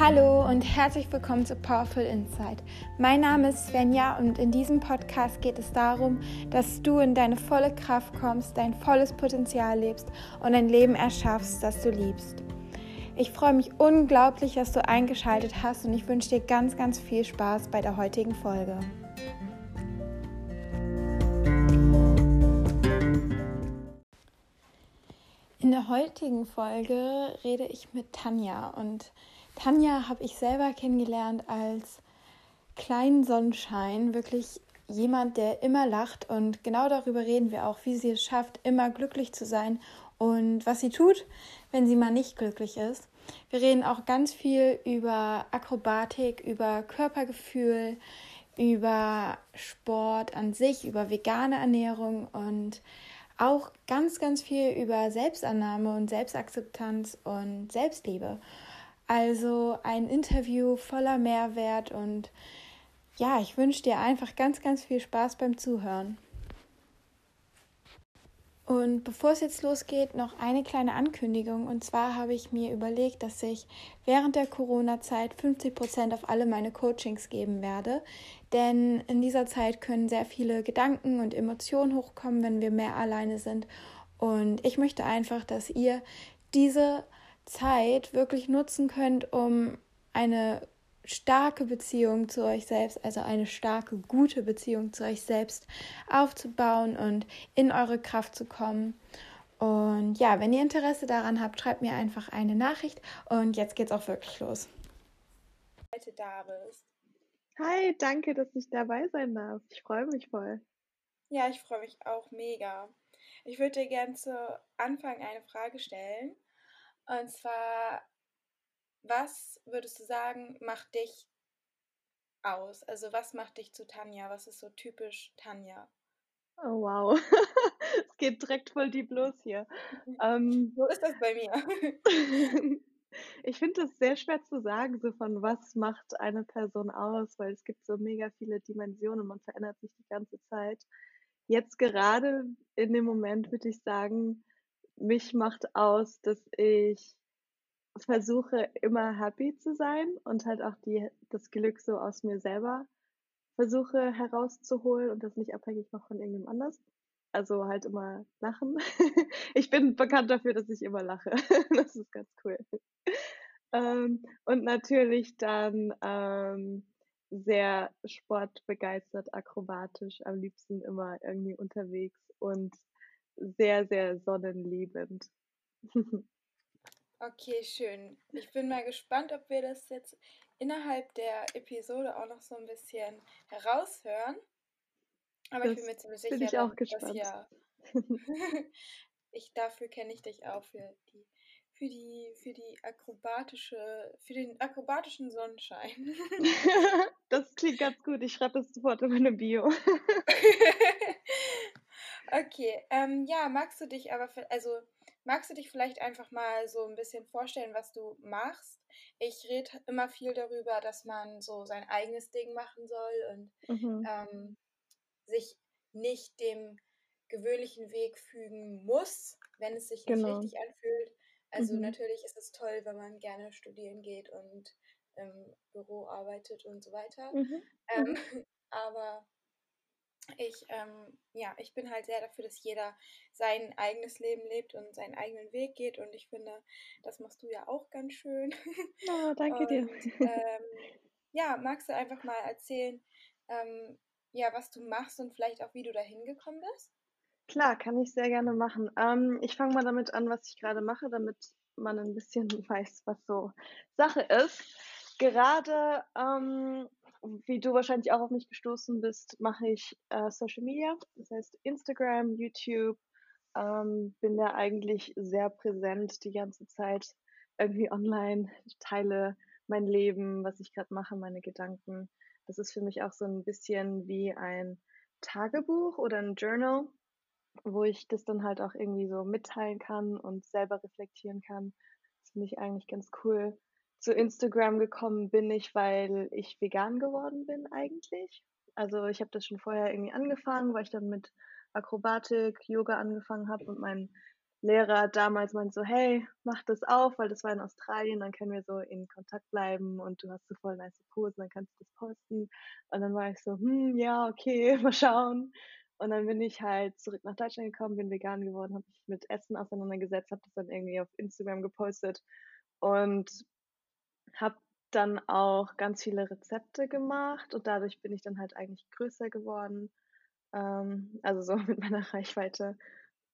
Hallo und herzlich willkommen zu Powerful Insight. Mein Name ist Svenja und in diesem Podcast geht es darum, dass du in deine volle Kraft kommst, dein volles Potenzial lebst und ein Leben erschaffst, das du liebst. Ich freue mich unglaublich, dass du eingeschaltet hast und ich wünsche dir ganz, ganz viel Spaß bei der heutigen Folge. In der heutigen Folge rede ich mit Tanja und Tanja habe ich selber kennengelernt als kleinen Sonnenschein, wirklich jemand, der immer lacht und genau darüber reden wir auch, wie sie es schafft, immer glücklich zu sein und was sie tut, wenn sie mal nicht glücklich ist. Wir reden auch ganz viel über Akrobatik, über Körpergefühl, über Sport an sich, über vegane Ernährung und auch ganz, ganz viel über Selbstannahme und Selbstakzeptanz und Selbstliebe. Also ein Interview voller Mehrwert und ja, ich wünsche dir einfach ganz, ganz viel Spaß beim Zuhören. Und bevor es jetzt losgeht, noch eine kleine Ankündigung. Und zwar habe ich mir überlegt, dass ich während der Corona-Zeit 50 Prozent auf alle meine Coachings geben werde. Denn in dieser Zeit können sehr viele Gedanken und Emotionen hochkommen, wenn wir mehr alleine sind. Und ich möchte einfach, dass ihr diese Zeit wirklich nutzen könnt, um eine starke Beziehung zu euch selbst, also eine starke, gute Beziehung zu euch selbst aufzubauen und in eure Kraft zu kommen. Und ja, wenn ihr Interesse daran habt, schreibt mir einfach eine Nachricht und jetzt geht's auch wirklich los. Heute da bist. Hi, danke, dass ich dabei sein darf. Ich freue mich voll. Ja, ich freue mich auch mega. Ich würde dir gerne zu Anfang eine Frage stellen. Und zwar, was würdest du sagen, macht dich aus? Also was macht dich zu Tanja? Was ist so typisch Tanja? Oh wow, es geht direkt voll deep los hier. Ähm, so ist das bei mir. ich finde es sehr schwer zu sagen, so von was macht eine Person aus, weil es gibt so mega viele Dimensionen, man verändert sich die ganze Zeit. Jetzt gerade in dem Moment würde ich sagen, mich macht aus, dass ich versuche immer happy zu sein und halt auch die, das Glück so aus mir selber versuche herauszuholen und das nicht abhängig mache von irgendjemand anders. Also halt immer lachen. ich bin bekannt dafür, dass ich immer lache. das ist ganz cool. Ähm, und natürlich dann ähm, sehr sportbegeistert, akrobatisch, am liebsten immer irgendwie unterwegs und sehr, sehr sonnenliebend. okay, schön. Ich bin mal gespannt, ob wir das jetzt innerhalb der Episode auch noch so ein bisschen heraushören. Aber das ich bin mir ziemlich sicher, ich auch gespannt. ja. ich dafür kenne ich dich auch für die für die für die akrobatische für den akrobatischen Sonnenschein. das klingt ganz gut. Ich schreibe das sofort in meine Bio. Okay, ähm, ja, magst du dich aber, also magst du dich vielleicht einfach mal so ein bisschen vorstellen, was du machst? Ich rede immer viel darüber, dass man so sein eigenes Ding machen soll und mhm. ähm, sich nicht dem gewöhnlichen Weg fügen muss, wenn es sich nicht genau. richtig anfühlt. Also mhm. natürlich ist es toll, wenn man gerne studieren geht und im Büro arbeitet und so weiter. Mhm. Ähm, aber ich, ähm, ja, ich bin halt sehr dafür, dass jeder sein eigenes Leben lebt und seinen eigenen Weg geht. Und ich finde, das machst du ja auch ganz schön. Oh, danke und, dir. Ähm, ja, magst du einfach mal erzählen, ähm, ja, was du machst und vielleicht auch, wie du da hingekommen bist? Klar, kann ich sehr gerne machen. Ähm, ich fange mal damit an, was ich gerade mache, damit man ein bisschen weiß, was so Sache ist. Gerade ähm, wie du wahrscheinlich auch auf mich gestoßen bist, mache ich äh, Social Media, das heißt Instagram, YouTube. Ähm, bin da eigentlich sehr präsent die ganze Zeit irgendwie online, teile mein Leben, was ich gerade mache, meine Gedanken. Das ist für mich auch so ein bisschen wie ein Tagebuch oder ein Journal, wo ich das dann halt auch irgendwie so mitteilen kann und selber reflektieren kann. Das finde ich eigentlich ganz cool zu Instagram gekommen bin ich, weil ich vegan geworden bin eigentlich. Also ich habe das schon vorher irgendwie angefangen, weil ich dann mit Akrobatik, Yoga angefangen habe und mein Lehrer damals meinte so, hey, mach das auf, weil das war in Australien, dann können wir so in Kontakt bleiben und du hast so voll nice Posen, dann kannst du das posten. Und dann war ich so, hm, ja, okay, mal schauen. Und dann bin ich halt zurück nach Deutschland gekommen, bin vegan geworden, habe mich mit Essen auseinandergesetzt, habe das dann irgendwie auf Instagram gepostet und habe dann auch ganz viele Rezepte gemacht und dadurch bin ich dann halt eigentlich größer geworden, ähm, also so mit meiner Reichweite.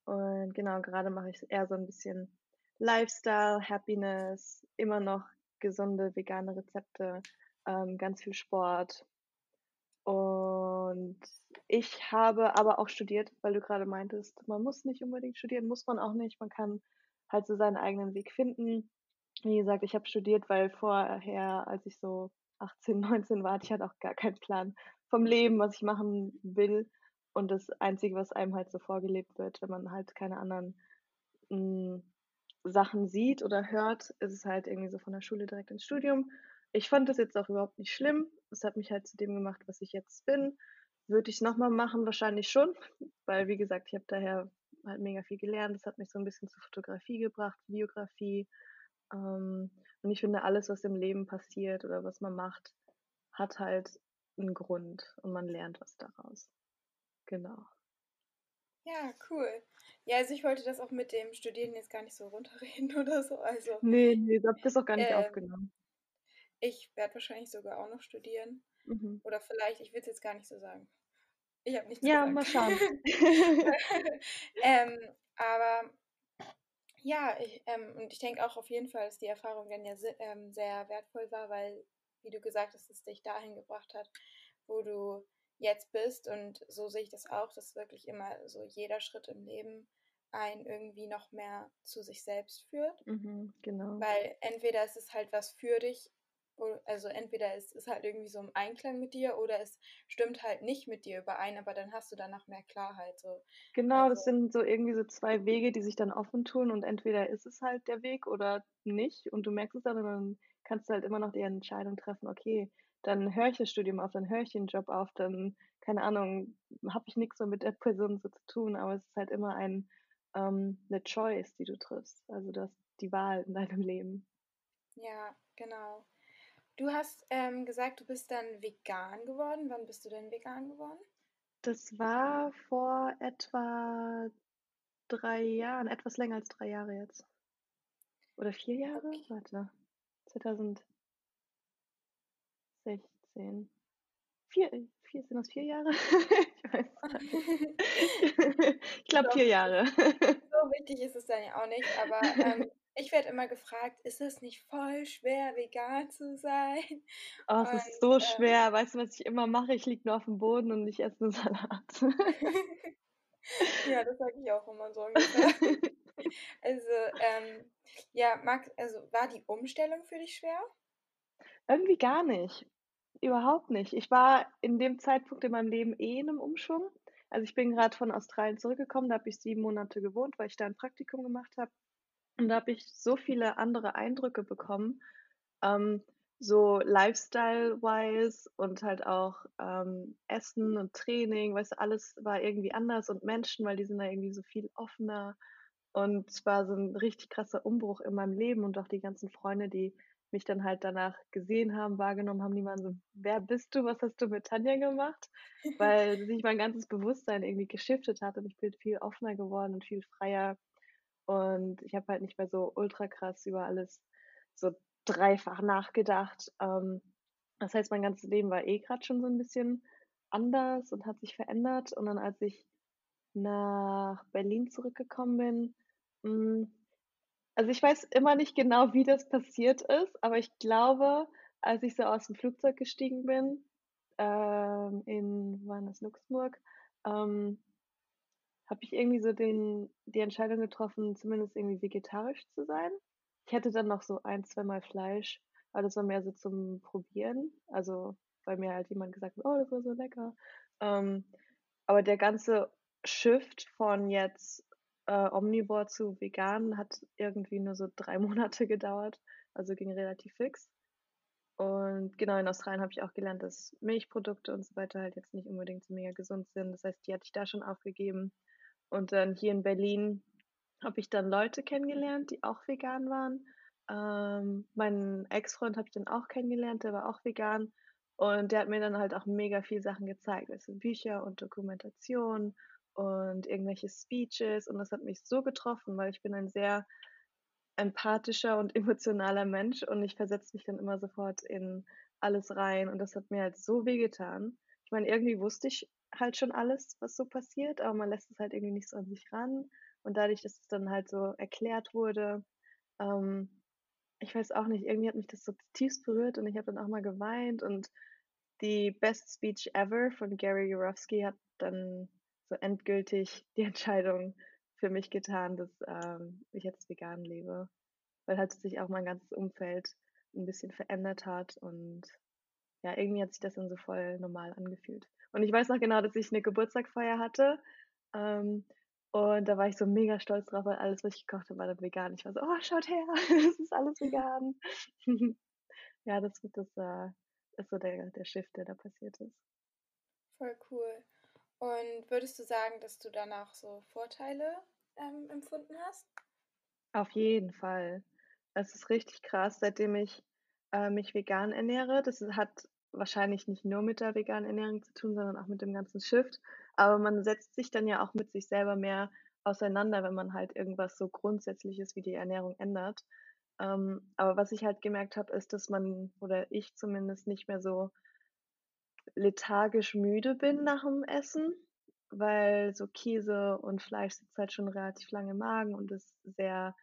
Und genau, gerade mache ich eher so ein bisschen Lifestyle, Happiness, immer noch gesunde vegane Rezepte, ähm, ganz viel Sport. Und ich habe aber auch studiert, weil du gerade meintest, man muss nicht unbedingt studieren, muss man auch nicht. Man kann halt so seinen eigenen Weg finden. Wie gesagt, ich habe studiert, weil vorher, als ich so 18, 19 war, hatte ich halt auch gar keinen Plan vom Leben, was ich machen will. Und das Einzige, was einem halt so vorgelebt wird, wenn man halt keine anderen mh, hm, Sachen sieht oder hört, ist es halt irgendwie so von der Schule direkt ins Studium. Ich fand das jetzt auch überhaupt nicht schlimm. Es hat mich halt zu dem gemacht, was ich jetzt bin. Würde ich es nochmal machen? Wahrscheinlich schon, weil wie gesagt, ich habe daher halt mega viel gelernt. Das hat mich so ein bisschen zur Fotografie gebracht, Videografie. Ähm, und ich finde, alles, was im Leben passiert oder was man macht, hat halt einen Grund und man lernt was daraus. Genau. Ja, cool. Ja, also ich wollte das auch mit dem Studieren jetzt gar nicht so runterreden oder so. Also, nee, nee, ich habe das auch gar nicht äh, aufgenommen. Ich werde wahrscheinlich sogar auch noch studieren. Mhm. Oder vielleicht, ich will es jetzt gar nicht so sagen. Ich habe nichts ja, gesagt. Ja, mal schauen. ähm, aber ja, ich, ähm, und ich denke auch auf jeden Fall, dass die Erfahrung dann ja ähm, sehr wertvoll war, weil, wie du gesagt hast, es dich dahin gebracht hat, wo du jetzt bist. Und so sehe ich das auch, dass wirklich immer so jeder Schritt im Leben einen irgendwie noch mehr zu sich selbst führt. Mhm, genau. Weil entweder ist es halt was für dich, also entweder ist es halt irgendwie so im Einklang mit dir oder es stimmt halt nicht mit dir überein, aber dann hast du danach mehr Klarheit. So. Genau, also, das sind so irgendwie so zwei Wege, die sich dann offen tun und entweder ist es halt der Weg oder nicht und du merkst es dann und dann kannst du halt immer noch die Entscheidung treffen, okay, dann höre ich das Studium auf, dann höre ich den Job auf, dann, keine Ahnung, habe ich nichts mehr mit der Person so zu tun, aber es ist halt immer ein, ähm, eine Choice, die du triffst. Also das die Wahl in deinem Leben. Ja, genau. Du hast ähm, gesagt, du bist dann vegan geworden. Wann bist du denn vegan geworden? Das war vor etwa drei Jahren, etwas länger als drei Jahre jetzt. Oder vier Jahre? Okay. Warte. 2000. 16. Vier, vier, sind das vier Jahre? ich weiß Ich glaube vier Jahre. So wichtig ist es dann ja auch nicht, aber ähm, ich werde immer gefragt, ist es nicht voll schwer, vegan zu sein? Oh, es und, ist so ähm, schwer. Weißt du, was ich immer mache? Ich liege nur auf dem Boden und ich esse einen Salat. ja, das sage ich auch immer so ungefähr. also, ähm, ja, Max, also war die Umstellung für dich schwer? Irgendwie gar nicht. Überhaupt nicht. Ich war in dem Zeitpunkt in meinem Leben eh in einem Umschwung. Also ich bin gerade von Australien zurückgekommen, da habe ich sieben Monate gewohnt, weil ich da ein Praktikum gemacht habe. Und da habe ich so viele andere Eindrücke bekommen, ähm, so Lifestyle-wise und halt auch ähm, Essen und Training, weißt du, alles war irgendwie anders und Menschen, weil die sind da irgendwie so viel offener. Und es war so ein richtig krasser Umbruch in meinem Leben und auch die ganzen Freunde, die mich dann halt danach gesehen haben, wahrgenommen haben, die waren so, wer bist du, was hast du mit Tanja gemacht? Weil sich mein ganzes Bewusstsein irgendwie geschiftet hat und ich bin viel offener geworden und viel freier. Und ich habe halt nicht mehr so ultra krass über alles so dreifach nachgedacht. Ähm, das heißt, mein ganzes Leben war eh gerade schon so ein bisschen anders und hat sich verändert. Und dann, als ich nach Berlin zurückgekommen bin, mh, hm, also ich weiß immer nicht genau, wie das passiert ist, aber ich glaube, als ich so aus dem Flugzeug gestiegen bin, ähm, in, war das Luxemburg, ähm, habe ich irgendwie so den, die Entscheidung getroffen, zumindest irgendwie vegetarisch zu sein. Ich hätte dann noch so ein, zweimal Fleisch, aber das war mehr so zum Probieren. Also, weil mir halt jemand gesagt hat, oh, das war so lecker. Ähm, aber der ganze Shift von jetzt äh, Omnivore zu vegan hat irgendwie nur so drei Monate gedauert, also ging relativ fix. Und genau in Australien habe ich auch gelernt, dass Milchprodukte und so weiter halt jetzt nicht unbedingt so mega gesund sind. Das heißt, die hatte ich da schon aufgegeben. Und dann hier in Berlin habe ich dann Leute kennengelernt, die auch vegan waren. Ähm, meinen Ex-Freund habe ich dann auch kennengelernt, der war auch vegan. Und der hat mir dann halt auch mega viel Sachen gezeigt, also Bücher und Dokumentation und irgendwelche Speeches. Und das hat mich so getroffen, weil ich bin ein sehr empathischer und emotionaler Mensch und ich versetze mich dann immer sofort in alles rein und das hat mir halt so wehgetan. Ich meine, irgendwie wusste ich halt schon alles, was so passiert, aber man lässt es halt irgendwie nicht so an sich ran und dadurch, dass es dann halt so erklärt wurde, ähm, ich weiß auch nicht, irgendwie hat mich das so tiefst berührt und ich habe dann auch mal geweint und die Best Speech Ever von Gary Jurowski hat dann so endgültig die Entscheidung für mich getan, dass ähm, ich jetzt vegan lebe, weil halt sich auch mein ganzes Umfeld ein bisschen verändert hat und ja, irgendwie hat sich das dann so voll normal angefühlt. Und ich weiß noch genau, dass ich eine Geburtstagsfeier hatte ähm, und da war ich so mega stolz drauf, weil alles, was ich gekocht habe, war dann vegan. Ich war so, oh, schaut her, es ist alles vegan. ja, das das, äh, ist so der, der Shift, der da passiert ist. Voll cool. Und würdest du sagen, dass du danach so Vorteile ähm, empfunden hast? Auf jeden Fall. Es ist richtig krass, seitdem ich äh, mich vegan ernähre. Das hat wahrscheinlich nicht nur mit der veganen Ernährung zu tun, sondern auch mit dem ganzen Shift. Aber man setzt sich dann ja auch mit sich selber mehr auseinander, wenn man halt irgendwas so Grundsätzliches wie die Ernährung ändert. Ähm, aber was ich halt gemerkt habe, ist, dass man, oder ich zumindest, nicht mehr so lethargisch müde bin nach dem Essen, weil so Käse und Fleisch sitzt halt schon relativ lange im Magen und ist sehr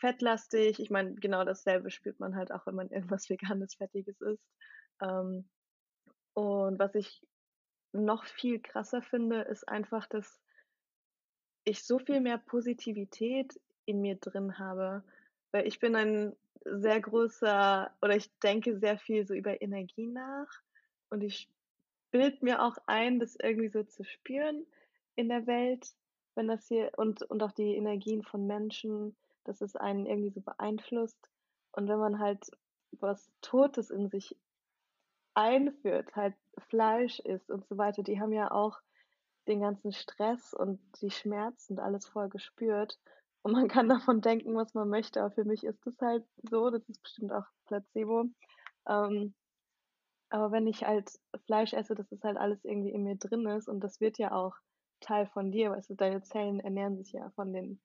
fettlastig. Ich meine, genau dasselbe spürt man halt auch, wenn man irgendwas Veganes, Fettiges isst. Ähm, und was ich noch viel krasser finde, ist einfach, dass ich so viel mehr Positivität in mir drin habe, weil ich bin ein sehr großer oder ich denke sehr viel so über Energie nach. Und ich bild mir auch ein, das irgendwie so zu spüren in der Welt, wenn das hier und und auch die Energien von Menschen, dass es einen irgendwie so beeinflusst. Und wenn man halt was Totes in sich einführt, halt Fleisch isst und so weiter, die haben ja auch den ganzen Stress und die Schmerzen und alles voll gespürt. Und man kann davon denken, was man möchte, aber für mich ist das halt so, das ist bestimmt auch Placebo. Ähm, aber wenn ich halt Fleisch esse, dass das halt alles irgendwie in mir drin ist und das wird ja auch Teil von dir, weißt du, deine Zellen ernähren sich ja von den,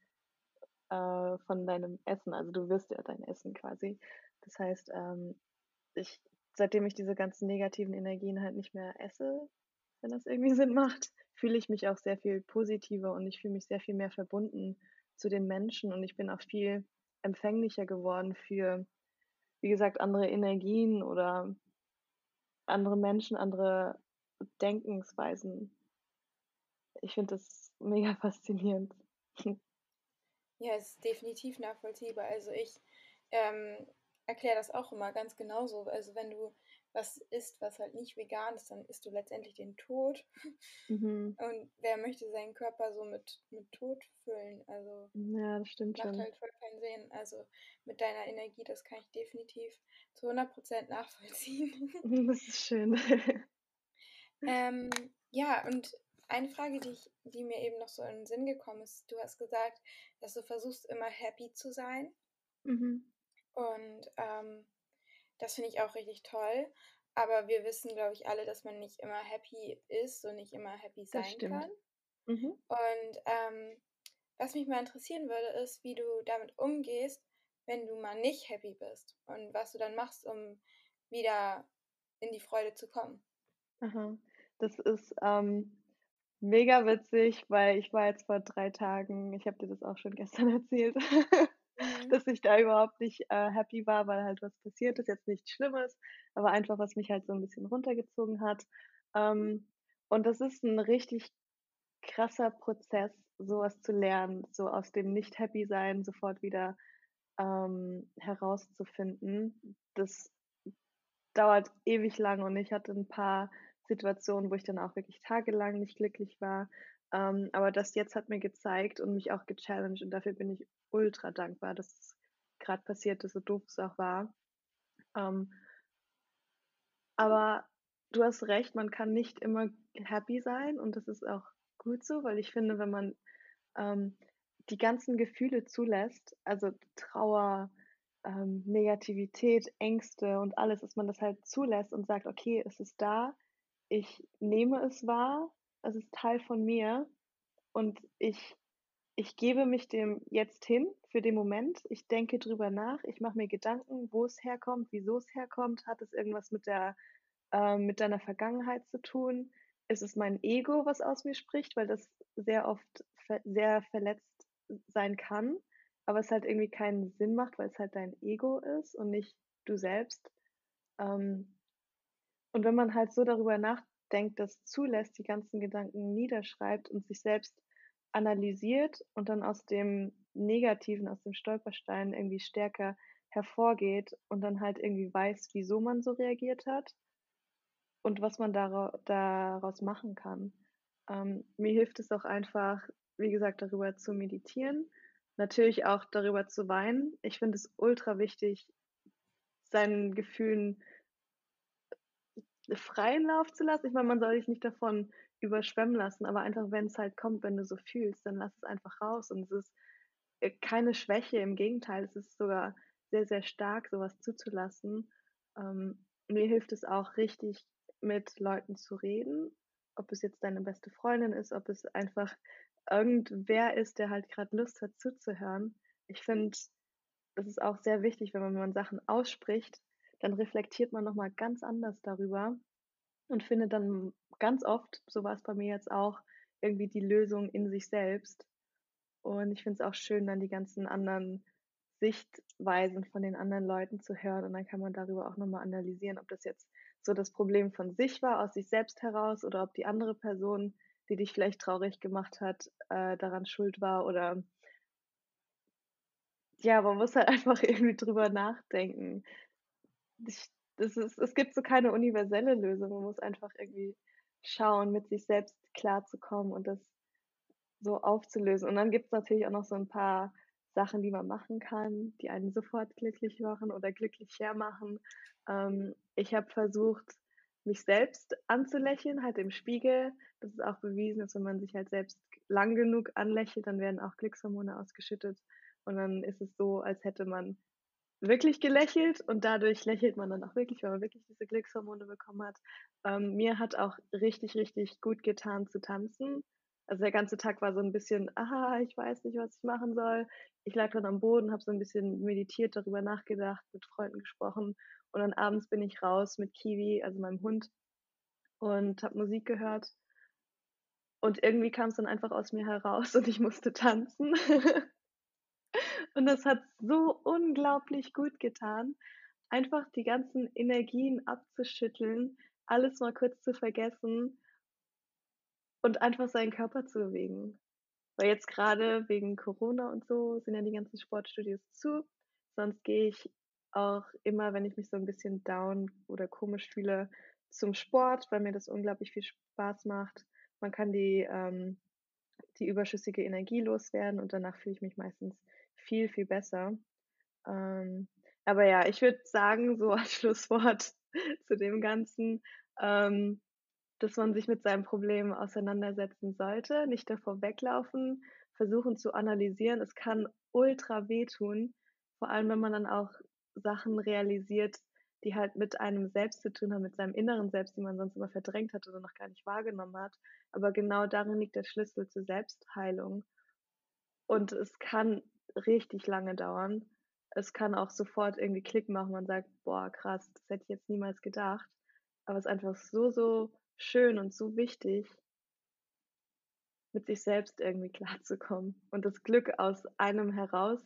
äh, von deinem Essen, also du wirst ja dein Essen quasi. Das heißt, ähm, ich seitdem ich diese ganzen negativen Energien halt nicht mehr esse, wenn das irgendwie Sinn macht, fühle ich mich auch sehr viel positiver und ich fühle mich sehr viel mehr verbunden zu den Menschen und ich bin auch viel empfänglicher geworden für, wie gesagt, andere Energien oder andere Menschen, andere Denkensweisen. Ich finde das mega faszinierend. Ja, es ist definitiv nachvollziehbar. Also ich ähm, erkläre das auch immer ganz genauso. Also wenn du was isst, was halt nicht vegan ist, dann isst du letztendlich den Tod. Mhm. Und wer möchte seinen Körper so mit, mit Tod füllen? Also ja, das stimmt macht schon. halt voll keinen Sinn. Also mit deiner Energie, das kann ich definitiv zu 100% nachvollziehen. Das ist schön. ähm, ja, und eine Frage, die, ich, die mir eben noch so in den Sinn gekommen ist, du hast gesagt, dass du versuchst immer happy zu sein. Mhm. Und ähm, das finde ich auch richtig toll. Aber wir wissen, glaube ich, alle, dass man nicht immer happy ist und nicht immer happy sein kann. Mhm. Und ähm, was mich mal interessieren würde, ist, wie du damit umgehst, wenn du mal nicht happy bist und was du dann machst, um wieder in die Freude zu kommen. Aha. Das ist ähm, mega witzig, weil ich war jetzt vor drei Tagen, ich habe dir das auch schon gestern erzählt. Dass ich da überhaupt nicht äh, happy war, weil halt was passiert ist, jetzt nichts Schlimmes, aber einfach, was mich halt so ein bisschen runtergezogen hat. Ähm, und das ist ein richtig krasser Prozess, sowas zu lernen, so aus dem Nicht-Happy-Sein sofort wieder ähm, herauszufinden. Das dauert ewig lang und ich hatte ein paar Situationen, wo ich dann auch wirklich tagelang nicht glücklich war. Ähm, aber das jetzt hat mir gezeigt und mich auch gechallenged und dafür bin ich ultra dankbar, dass es gerade passiert ist, so doof es auch war. Ähm, aber du hast recht, man kann nicht immer happy sein und das ist auch gut so, weil ich finde, wenn man ähm, die ganzen Gefühle zulässt, also Trauer, ähm, Negativität, Ängste und alles, dass man das halt zulässt und sagt, okay, es ist da, ich nehme es wahr, es ist Teil von mir und ich, ich gebe mich dem jetzt hin für den Moment. Ich denke drüber nach, ich mache mir Gedanken, wo es herkommt, wieso es herkommt, hat es irgendwas mit der äh, mit deiner Vergangenheit zu tun? Ist es mein Ego, was aus mir spricht, weil das sehr oft ver sehr verletzt sein kann, aber es halt irgendwie keinen Sinn macht, weil es halt dein Ego ist und nicht du selbst. Ähm, und wenn man halt so darüber nachdenkt, das zulässt, die ganzen Gedanken niederschreibt und sich selbst analysiert und dann aus dem Negativen, aus dem Stolperstein irgendwie stärker hervorgeht und dann halt irgendwie weiß, wieso man so reagiert hat und was man daraus machen kann. Ähm, mir hilft es auch einfach, wie gesagt, darüber zu meditieren, natürlich auch darüber zu weinen. Ich finde es ultra wichtig, seinen Gefühlen freien Lauf zu lassen. Ich meine, man soll sich nicht davon überschwemmen lassen, aber einfach, wenn es halt kommt, wenn du so fühlst, dann lass es einfach raus. Und es ist äh, keine Schwäche, im Gegenteil, es ist sogar sehr, sehr stark, sowas zuzulassen. Ähm, mir hilft es auch richtig, mit Leuten zu reden, ob es jetzt deine beste Freundin ist, ob es einfach irgendwer ist, der halt gerade Lust hat zuzuhören. Ich finde, das ist auch sehr wichtig, wenn man, wenn man Sachen ausspricht, dann reflektiert man nochmal ganz anders darüber und findet dann ganz oft, so war es bei mir jetzt auch, irgendwie die Lösung in sich selbst. Und ich finde es auch schön, dann die ganzen anderen Sichtweisen von den anderen Leuten zu hören und dann kann man darüber auch nochmal analysieren, ob das jetzt so das Problem von sich war, aus sich selbst heraus oder ob die andere Person, die dich vielleicht traurig gemacht hat, äh, daran schuld war oder ja, man muss halt einfach irgendwie drüber nachdenken. Ich, das ist, es gibt so keine universelle Lösung. Man muss einfach irgendwie schauen, mit sich selbst klarzukommen und das so aufzulösen. Und dann gibt es natürlich auch noch so ein paar Sachen, die man machen kann, die einen sofort glücklich machen oder glücklicher machen. Ähm, ich habe versucht, mich selbst anzulächeln, halt im Spiegel. Das ist auch bewiesen, dass wenn man sich halt selbst lang genug anlächelt, dann werden auch Glückshormone ausgeschüttet. Und dann ist es so, als hätte man wirklich gelächelt und dadurch lächelt man dann auch wirklich, weil man wirklich diese Glückshormone bekommen hat. Ähm, mir hat auch richtig, richtig gut getan zu tanzen. Also der ganze Tag war so ein bisschen, aha, ich weiß nicht, was ich machen soll. Ich lag dann am Boden, habe so ein bisschen meditiert, darüber nachgedacht, mit Freunden gesprochen und dann abends bin ich raus mit Kiwi, also meinem Hund, und habe Musik gehört. Und irgendwie kam es dann einfach aus mir heraus und ich musste tanzen. und das hat so unglaublich gut getan, einfach die ganzen Energien abzuschütteln, alles mal kurz zu vergessen und einfach seinen Körper zu bewegen. Weil jetzt gerade wegen Corona und so sind ja die ganzen Sportstudios zu. Sonst gehe ich auch immer, wenn ich mich so ein bisschen down oder komisch fühle, zum Sport, weil mir das unglaublich viel Spaß macht. Man kann die, ähm, die überschüssige Energie loswerden und danach fühle ich mich meistens viel, viel besser. Ähm, aber ja, ich würde sagen, so als Schlusswort zu dem Ganzen, ähm, dass man sich mit seinem Problem auseinandersetzen sollte, nicht davor weglaufen, versuchen zu analysieren. Es kann ultra wehtun, vor allem wenn man dann auch Sachen realisiert, die halt mit einem selbst zu tun haben, mit seinem inneren Selbst, die man sonst immer verdrängt hat oder noch gar nicht wahrgenommen hat. Aber genau darin liegt der Schlüssel zur Selbstheilung. Und es kann richtig lange dauern. Es kann auch sofort irgendwie Klick machen. Man sagt, boah, krass, das hätte ich jetzt niemals gedacht. Aber es ist einfach so, so schön und so wichtig, mit sich selbst irgendwie klarzukommen und das Glück aus einem heraus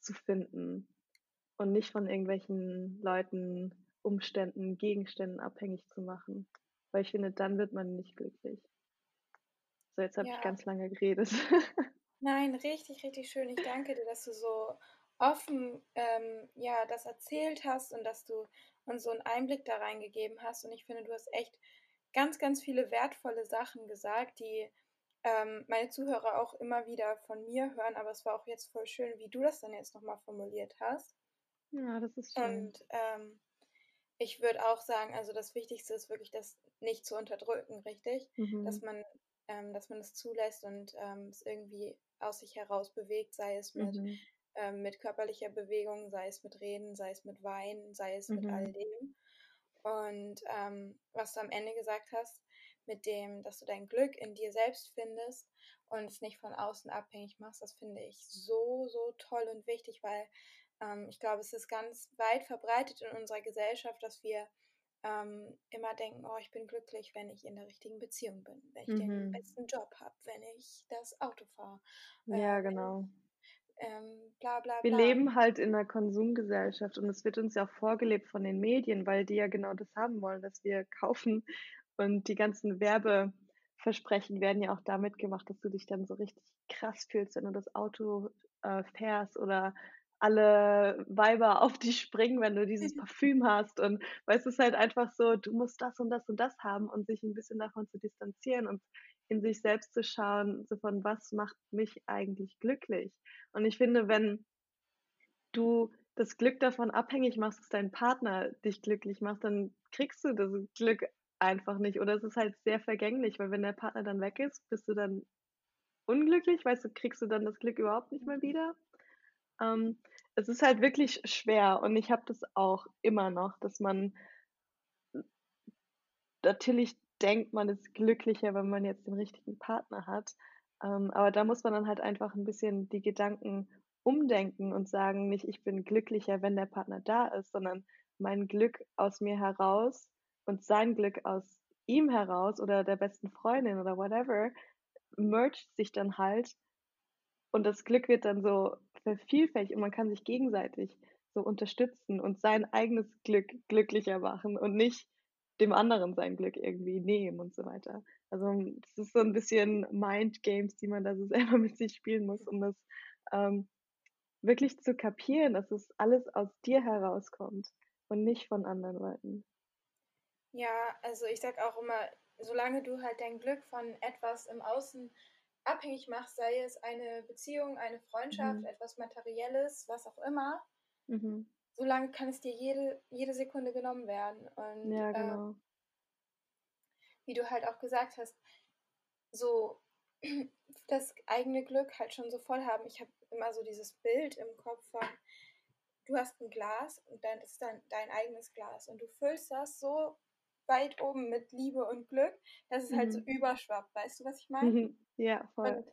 zu finden und nicht von irgendwelchen Leuten, Umständen, Gegenständen abhängig zu machen. Weil ich finde, dann wird man nicht glücklich. So, jetzt habe ja. ich ganz lange geredet. Nein, richtig, richtig schön. Ich danke dir, dass du so offen ähm, ja, das erzählt hast und dass du uns so einen Einblick da reingegeben hast. Und ich finde, du hast echt ganz, ganz viele wertvolle Sachen gesagt, die ähm, meine Zuhörer auch immer wieder von mir hören. Aber es war auch jetzt voll schön, wie du das dann jetzt nochmal formuliert hast. Ja, das ist schön. Und ähm, ich würde auch sagen, also das Wichtigste ist wirklich, das nicht zu unterdrücken, richtig? Mhm. Dass man, ähm, dass man es zulässt und ähm, es irgendwie aus sich heraus bewegt, sei es mit, mhm. ähm, mit körperlicher Bewegung, sei es mit Reden, sei es mit Weinen, sei es mhm. mit all dem. Und ähm, was du am Ende gesagt hast, mit dem, dass du dein Glück in dir selbst findest und es nicht von außen abhängig machst, das finde ich so, so toll und wichtig, weil ähm, ich glaube, es ist ganz weit verbreitet in unserer Gesellschaft, dass wir ähm, immer denken, oh, ich bin glücklich, wenn ich in der richtigen Beziehung bin, wenn ich mhm. den besten Job habe, wenn ich das Auto fahre. Ja, äh, genau. Ähm, bla, bla, bla. Wir leben halt in einer Konsumgesellschaft und es wird uns ja auch vorgelebt von den Medien, weil die ja genau das haben wollen, dass wir kaufen und die ganzen Werbeversprechen werden ja auch damit gemacht, dass du dich dann so richtig krass fühlst, wenn du das Auto äh, fährst oder alle Weiber auf dich springen, wenn du dieses Parfüm hast. Und weil es ist halt einfach so, du musst das und das und das haben und sich ein bisschen davon zu distanzieren und in sich selbst zu schauen, so von was macht mich eigentlich glücklich. Und ich finde, wenn du das Glück davon abhängig machst, dass dein Partner dich glücklich macht, dann kriegst du das Glück einfach nicht. Oder es ist halt sehr vergänglich, weil wenn der Partner dann weg ist, bist du dann unglücklich, weißt du, kriegst du dann das Glück überhaupt nicht mehr wieder. Ähm, es ist halt wirklich schwer und ich habe das auch immer noch, dass man natürlich denkt, man ist glücklicher, wenn man jetzt den richtigen Partner hat. Ähm, aber da muss man dann halt einfach ein bisschen die Gedanken umdenken und sagen, nicht ich bin glücklicher, wenn der Partner da ist, sondern mein Glück aus mir heraus und sein Glück aus ihm heraus oder der besten Freundin oder whatever mergt sich dann halt und das Glück wird dann so vervielfältigt und man kann sich gegenseitig so unterstützen und sein eigenes Glück glücklicher machen und nicht dem anderen sein Glück irgendwie nehmen und so weiter. Also das ist so ein bisschen Mind Games, die man da so selber mit sich spielen muss, um das ähm, wirklich zu kapieren, dass es alles aus dir herauskommt und nicht von anderen Leuten. Ja, also ich sag auch immer, solange du halt dein Glück von etwas im Außen abhängig machst, sei es eine Beziehung, eine Freundschaft, mhm. etwas Materielles, was auch immer, mhm. solange kann es dir jede, jede Sekunde genommen werden. Und ja, genau. äh, wie du halt auch gesagt hast, so das eigene Glück halt schon so voll haben. Ich habe immer so dieses Bild im Kopf von, du hast ein Glas und dann ist dann dein eigenes Glas und du füllst das so weit oben mit Liebe und Glück, dass es mhm. halt so mhm. überschwappt. Weißt du, was ich meine? Mhm. Ja, voll. Und,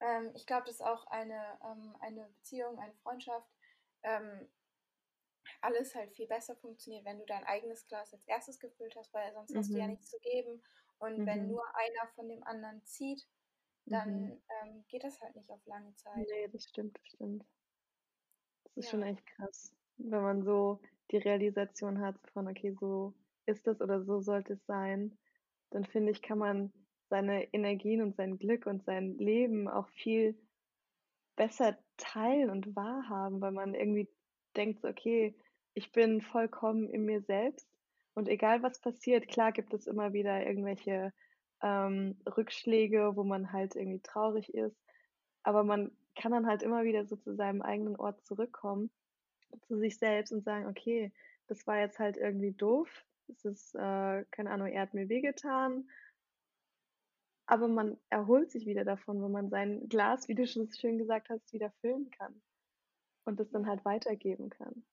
ähm, ich glaube, das ist auch eine, ähm, eine Beziehung, eine Freundschaft, ähm, alles halt viel besser funktioniert, wenn du dein eigenes Glas als erstes gefüllt hast, weil sonst mhm. hast du ja mhm. nichts zu geben. Und wenn nur einer von dem anderen zieht, dann ähm, geht das halt nicht auf lange Zeit. Nee, das stimmt, das stimmt. Das ist ja. schon echt krass, wenn man so die Realisation hat von, okay, so ist es oder so sollte es sein, dann finde ich, kann man seine Energien und sein Glück und sein Leben auch viel besser teilen und wahrhaben, weil man irgendwie denkt, okay, ich bin vollkommen in mir selbst und egal was passiert, klar gibt es immer wieder irgendwelche ähm, Rückschläge, wo man halt irgendwie traurig ist, aber man kann dann halt immer wieder so zu seinem eigenen Ort zurückkommen, zu sich selbst und sagen, okay, das war jetzt halt irgendwie doof, es ist, äh, keine Ahnung, er hat mir wehgetan. Aber man erholt sich wieder davon, wenn man sein Glas, wie du schon schön gesagt hast, wieder füllen kann. Und das dann halt weitergeben kann.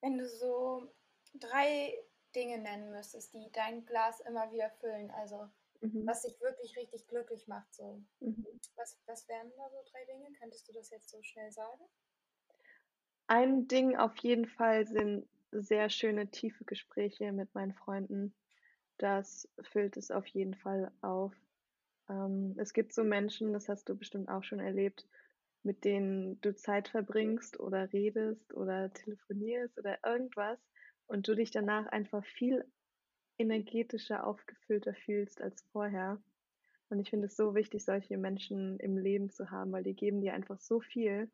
Wenn du so drei Dinge nennen müsstest, die dein Glas immer wieder füllen, also mhm. was dich wirklich richtig glücklich macht, so. Mhm. Was, was wären da so drei Dinge? Könntest du das jetzt so schnell sagen? Ein Ding auf jeden Fall sind sehr schöne, tiefe Gespräche mit meinen Freunden. Das füllt es auf jeden Fall auf. Ähm, es gibt so Menschen, das hast du bestimmt auch schon erlebt, mit denen du Zeit verbringst oder redest oder telefonierst oder irgendwas und du dich danach einfach viel energetischer aufgefüllter fühlst als vorher. Und ich finde es so wichtig, solche Menschen im Leben zu haben, weil die geben dir einfach so viel.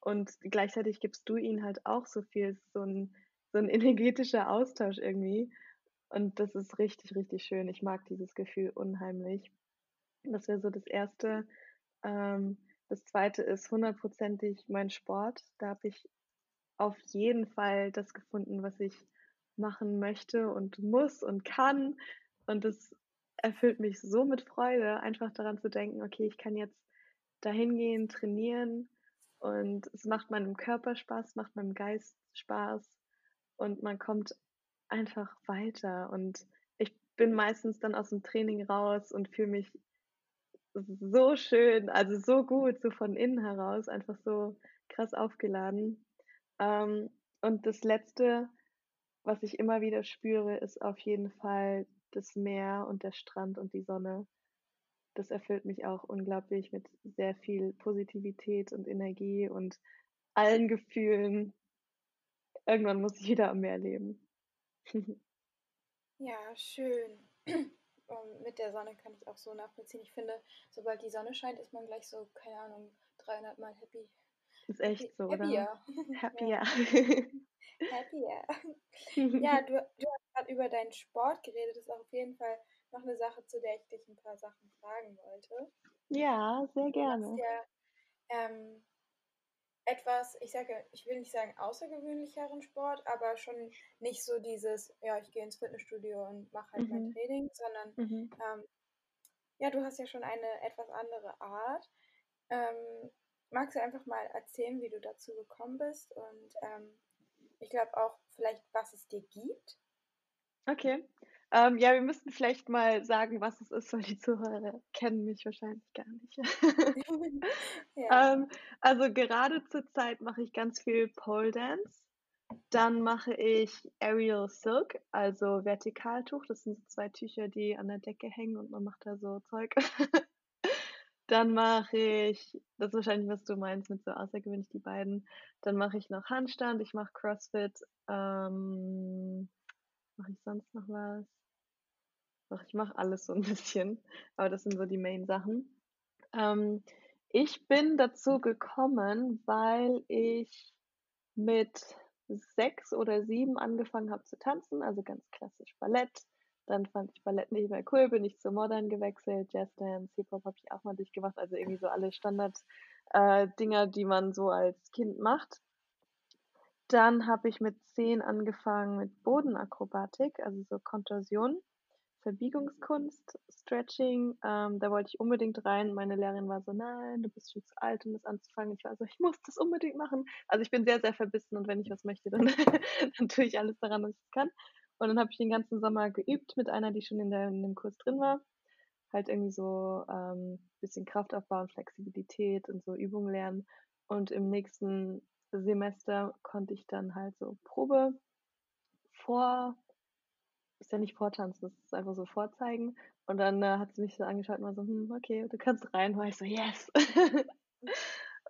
Und gleichzeitig gibst du ihnen halt auch so viel. So ein so ein energetischer Austausch irgendwie. Und das ist richtig, richtig schön. Ich mag dieses Gefühl unheimlich. Das wäre so das Erste. Ähm, das Zweite ist hundertprozentig mein Sport. Da habe ich auf jeden Fall das gefunden, was ich machen möchte und muss und kann. Und das erfüllt mich so mit Freude, einfach daran zu denken: „Okay, ich kann jetzt dahin gehen, trainieren und es macht meinem Körper Spaß, macht meinem Geist Spaß und man kommt einfach weiter.“ Und ich bin meistens dann aus'm Training raus und fühle mich so schön, also so gut, so von innen heraus, einfach so krass aufgeladen. Ähm, und das Letzte, was ich immer wieder spüre, ist auf jeden Fall das Meer und der Strand und die Sonne. Das erfüllt mich auch unglaublich mit sehr viel Positivität und Energie und allen Gefühlen. Irgendwann muss wieder am Meer leben. Ja, schön. Und mit der Sonne kann ich auch so nachvollziehen. Ich finde, sobald die Sonne scheint, ist man gleich so, keine Ahnung, 300 Mal happy. Ist echt so, oder? Happier. Happier. Happier. Ja, du, du hast gerade über deinen Sport geredet. Das ist auch auf jeden Fall noch eine Sache, zu der ich dich ein paar Sachen fragen wollte. Ja, sehr Du hast gerne. ja ähm, etwas, ich sage, ich will nicht sagen außergewöhnlicheren Sport, aber schon nicht so dieses, ja, ich gehe ins Fitnessstudio und mache halt mein Mhm. Training, sondern Mhm. ähm, ja, du hast ja schon eine etwas andere Art. Ähm, magst du einfach mal erzählen, wie du dazu gekommen bist und ähm, ich glaube auch vielleicht, was es dir gibt? Okay. Ähm, ja, wir müssten vielleicht mal sagen, was es ist, weil die Zuhörer kennen mich wahrscheinlich gar nicht. Ja. Ähm, also gerade zur Zeit mache ich ganz viel Pole Dance. Dann mache ich Aerial Silk, also Vertikaltuch. Das sind so 2 Tücher, die an der Decke hängen und man macht da so Zeug. Dann mache ich das ist wahrscheinlich, was du meinst mit so außergewöhnlich, die beiden. Dann mache ich noch Handstand, ich mache CrossFit. Ähm, mache ich sonst noch was? Doch, ich mache alles so 'n bisschen, aber das sind so die Main-Sachen. Ähm, ich bin dazu gekommen, weil ich mit 6 oder 7 angefangen habe zu tanzen, also ganz klassisch Ballett. Dann fand ich Ballett nicht mehr cool, bin ich zu Modern gewechselt, Jazzdance, Hip-Hop habe ich auch mal durchgemacht, also irgendwie so alle Standard äh, die man so als Kind macht. Dann habe ich mit 10 angefangen mit Bodenakrobatik, also so Kontorsion, Verbiegungskunst, Stretching. Ähm, da wollte ich unbedingt rein. Meine Lehrerin war so: „Nein, du bist schon zu alt, um das anzufangen.“ Ich war so: „Ich muss das unbedingt machen.“ Also, ich bin sehr, sehr verbissen und wenn ich was möchte, dann dann tue ich alles daran, dass ich's kann. Und dann habe ich den ganzen Sommer geübt mit einer, die schon in der in dem Kurs drin war. Halt irgendwie so, ähm, bisschen Kraftaufbau und Flexibilität und so Übungen lernen. Und im nächsten Semester konnte ich dann halt so Probe vor ist ja nicht vortanzen, das ist einfach so vorzeigen. Und dann, äh, hat sie mich so angeschaut und war so: „Hm, okay, du kannst rein.“ War ich so: „Yes!“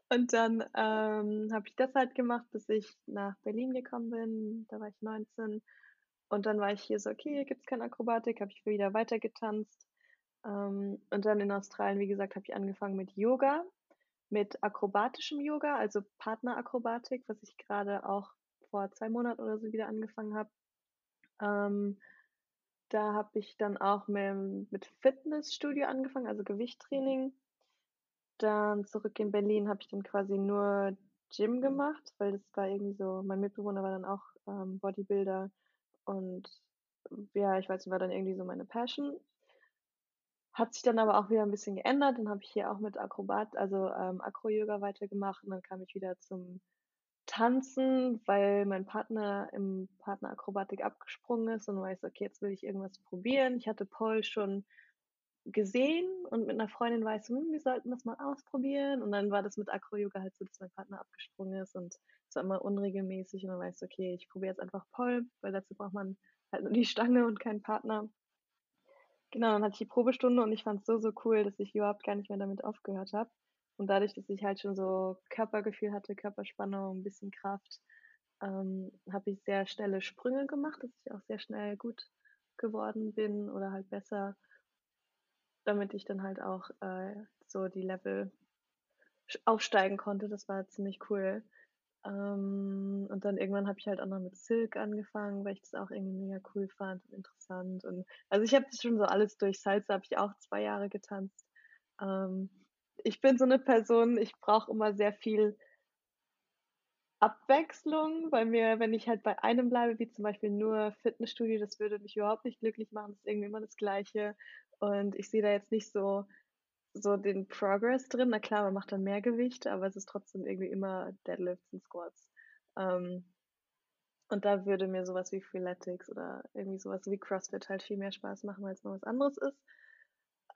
Und dann, ähm, habe ich das halt gemacht, bis ich nach Berlin gekommen bin. Da war ich 19. Und dann war ich hier so: „Okay, hier gibt's keine Akrobatik“, habe ich wieder weitergetanzt. Ähm, und dann in Australien, wie gesagt, habe ich angefangen mit Yoga, mit akrobatischem Yoga, also Partnerakrobatik, was ich grade auch vor 2 Monaten oder so wieder angefangen habe. Ähm, da habe ich dann auch mit Fitnessstudio angefangen, also Gewichttraining. Dann zurück in Berlin habe ich dann quasi nur Gym gemacht, weil das war irgendwie so mein Mitbewohner war dann auch, ähm, Bodybuilder und ja, ich weiß nicht, war dann irgendwie so meine Passion. Hat sich dann aber auch wieder 'n bisschen geändert. Dann habe ich hier auch mit Akrobat also, ähm, Acro-Yoga weitergemacht und dann kam ich wieder zum Tanzen, weil mein Partner im Partnerakrobatik abgesprungen ist und so: „Okay, jetzt will ich irgendwas probieren.“ Ich hatte Pole schon gesehen und mit 'ner Freundin so: „Hm, wir sollten das mal ausprobieren.“ Und dann war das mit Acro-Yoga halt so, dass mein Partner abgesprungen ist und es war immer unregelmäßig und dann so: „Okay, ich probiere jetzt einfach Pole“, weil dazu braucht man halt nur die Stange und keinen Partner. Genau, dann hatte ich die Probestunde und ich fand's so, so cool, dass ich überhaupt gar nicht mehr damit aufgehört habe. Und dadurch, dass ich halt schon so Körpergefühl hatte, Körperspannung, bisschen Kraft, ähm, habe ich sehr schnelle Sprünge gemacht, dass ich auch sehr schnell gut geworden bin oder halt besser damit ich dann halt auch, äh, so die Level aufsteigen konnte. Das war ziemlich cool. Ähm, und dann irgendwann habe ich halt auch noch mit Silk angefangen, weil ich das auch irgendwie mega cool fand und interessant und also, ich habe das schon so alles durch. Salsa habe ich auch 2 Jahre getanzt. Ähm, ich bin so 'ne Person, ich brauche immer sehr viel Abwechslung, weil mir, wenn ich halt bei einem bleibe, wie zum Beispiel nur Fitnessstudio, das würde mich überhaupt nicht glücklich machen. Das ist irgendwie immer das Gleiche. Und ich sehe da jetzt nicht so, so den Progress drin. Na klar, man macht dann mehr Gewicht, aber es ist trotzdem irgendwie immer Deadlifts und Squats. Ähm, und da würde mir sowas wie Freeletics oder irgendwie sowas wie CrossFit halt viel mehr Spaß machen, weil es noch was anderes ist.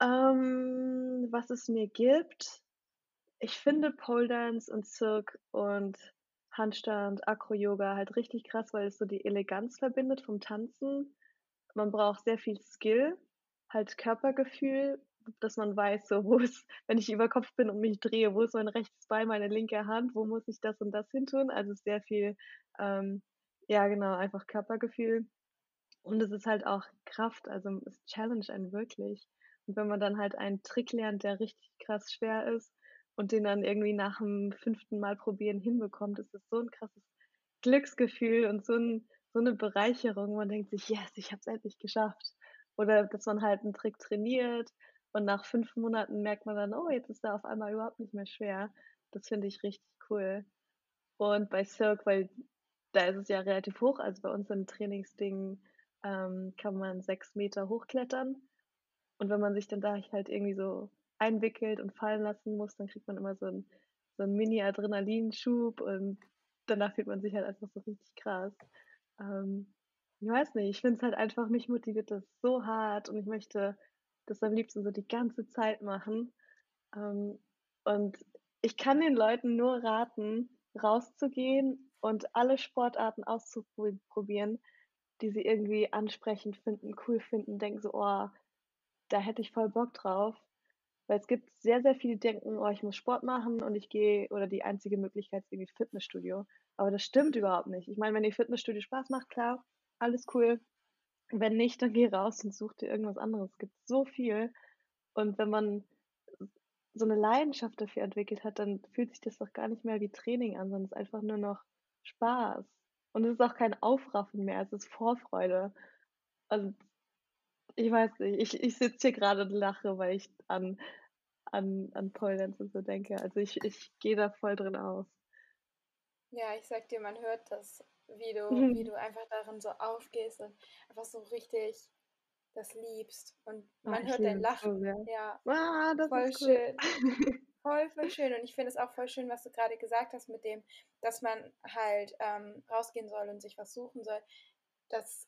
Ähm, was es mir gibt, ich finde Pole Dance und Cirque und Handstand, Acro-Yoga halt richtig krass, weil es so die Eleganz verbindet vom Tanzen. Man braucht sehr viel Skill, halt Körpergefühl, dass man weiß, so wo ist, wenn ich über Kopf bin und mich drehe, wo ist mein rechtes Bein, meine linke Hand, wo muss ich das und das hin tun? Also sehr viel, ähm, ja genau, einfach Körpergefühl. Und es ist halt auch Kraft, also es challenge einen wirklich. Und wenn man dann halt einen Trick lernt, der richtig krass schwer ist und den dann irgendwie nach dem fünften Mal probieren hinbekommt, ist das so ein krasses Glücksgefühl und so, ein, so eine Bereicherung. Man denkt sich, yes, ich habe es endlich geschafft. Oder dass man halt einen Trick trainiert und nach fünf Monaten merkt man dann, oh, jetzt ist er auf einmal überhaupt nicht mehr schwer. Das finde ich richtig cool. Und bei Cirque, weil da ist es ja relativ hoch, also bei uns im Trainingsding ähm, kann man sechs Meter hochklettern. Und wenn man sich dann da halt irgendwie so einwickelt und fallen lassen muss, dann kriegt man immer so einen, so einen Mini-Adrenalinschub und danach fühlt man sich halt einfach so richtig krass. Ähm, ich weiß nicht, ich finde es halt einfach, mich motiviert das so hart und ich möchte das am liebsten so die ganze Zeit machen. Ähm, und ich kann den Leuten nur raten, rauszugehen und alle Sportarten auszuprobieren, die sie irgendwie ansprechend finden, cool finden, denken so, oh, da hätte ich voll Bock drauf. Weil es gibt sehr, sehr viele, die denken, oh, ich muss Sport machen und ich gehe, oder die einzige Möglichkeit ist irgendwie Fitnessstudio. Aber das stimmt überhaupt nicht. Ich meine, wenn die Fitnessstudio Spaß macht, klar, alles cool. Wenn nicht, dann geh raus und such dir irgendwas anderes. Es gibt so viel. Und wenn man so eine Leidenschaft dafür entwickelt hat, dann fühlt sich das doch gar nicht mehr wie Training an, sondern es ist einfach nur noch Spaß. Und es ist auch kein Aufraffen mehr, es ist Vorfreude. Also ich weiß nicht, ich, ich sitze hier gerade und lache, weil ich an, an, an Pole Dance und so denke. Also ich, ich gehe da voll drin aus. Ja, ich sag dir, man hört das, wie du, wie du einfach darin so aufgehst und einfach so richtig das liebst. Und man Ach, hört dein Lachen. So ja, ah, das voll ist cool. schön. voll, voll schön. Und ich finde es auch voll schön, was du gerade gesagt hast mit dem, dass man halt ähm, rausgehen soll und sich was suchen soll. Das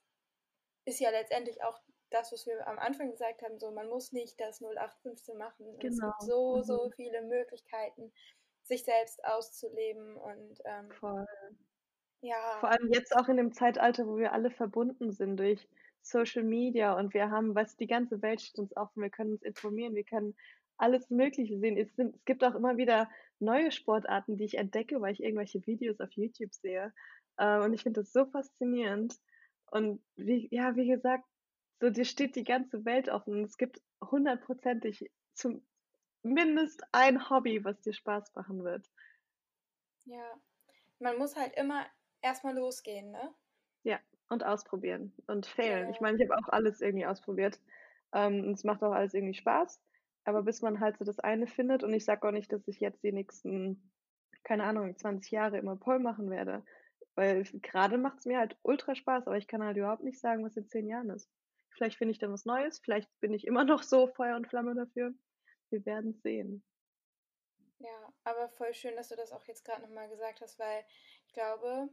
ist ja letztendlich auch das, was wir am Anfang gesagt haben, so man muss nicht das 0815 machen. Genau. Es gibt so, so mhm. viele Möglichkeiten, sich selbst auszuleben und ähm, Voll. ja. Vor allem jetzt auch in dem Zeitalter, wo wir alle verbunden sind durch Social Media und wir haben, was die ganze Welt steht uns offen, wir können uns informieren, wir können alles Mögliche sehen. Es, sind, es gibt auch immer wieder neue Sportarten, die ich entdecke, weil ich irgendwelche Videos auf YouTube sehe. Äh, und ich finde das so faszinierend. Und wie, ja, wie gesagt, so, dir steht die ganze Welt offen. Es gibt hundertprozentig zumindest ein Hobby, was dir Spaß machen wird. Ja, man muss halt immer erstmal losgehen, ne? Ja, und ausprobieren und failen. Ja. Ich meine, ich habe auch alles irgendwie ausprobiert. Ähm, und es macht auch alles irgendwie Spaß. Aber bis man halt so das eine findet, und ich sage auch nicht, dass ich jetzt die nächsten, keine Ahnung, 20 Jahre immer Pole machen werde. Weil gerade macht es mir halt ultra Spaß, aber ich kann halt überhaupt nicht sagen, was in zehn Jahren ist. Vielleicht finde ich dann was Neues. Vielleicht bin ich immer noch so Feuer und Flamme dafür. Wir werden sehen. Ja, aber voll schön, dass du das auch jetzt gerade nochmal gesagt hast, weil ich glaube,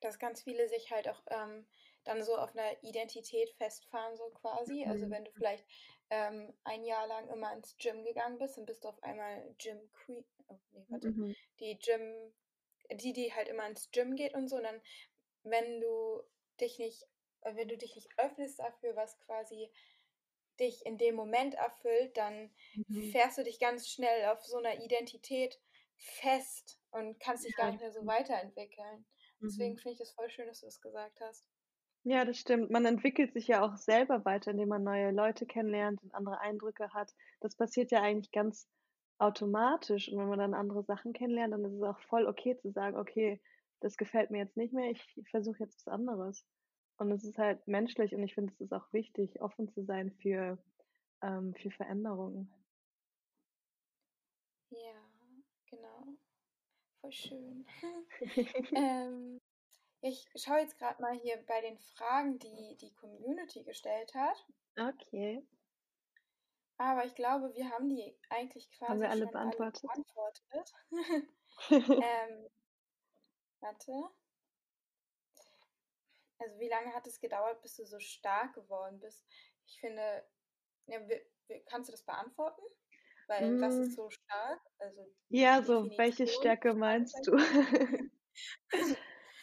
dass ganz viele sich halt auch ähm, dann so auf einer Identität festfahren, so quasi. Also mhm. Wenn du vielleicht ähm, ein Jahr lang immer ins Gym gegangen bist, dann bist du auf einmal Gym Queen, oh, nee, warte, mhm. die Gym, die, die halt immer ins Gym geht und so. Und dann, wenn du dich nicht wenn du dich nicht öffnest dafür, was quasi dich in dem Moment erfüllt, dann mhm. fährst du dich ganz schnell auf so einer Identität fest und kannst dich ja. gar nicht mehr so weiterentwickeln. Mhm. Deswegen finde ich es voll schön, dass du das gesagt hast. Ja, das stimmt. Man entwickelt sich ja auch selber weiter, indem man neue Leute kennenlernt und andere Eindrücke hat. Das passiert ja eigentlich ganz automatisch. Und wenn man dann andere Sachen kennenlernt, dann ist es auch voll okay zu sagen, okay, das gefällt mir jetzt nicht mehr, ich versuche jetzt was anderes. Und es ist halt menschlich und ich finde, es ist auch wichtig, offen zu sein für, ähm, für Veränderungen. Ja, genau. voll schön. ähm, ich schaue jetzt gerade mal hier bei den Fragen, die die Community gestellt hat. Okay. Aber ich glaube, wir haben die eigentlich quasi Haben wir alle schon beantwortet? alle beantwortet. ähm, warte. Also wie lange hat es gedauert, bis du so stark geworden bist? Ich finde, ja, wir, wir, kannst du das beantworten? Weil mm. was ist so stark? Also ja, so welche Stärke meinst du?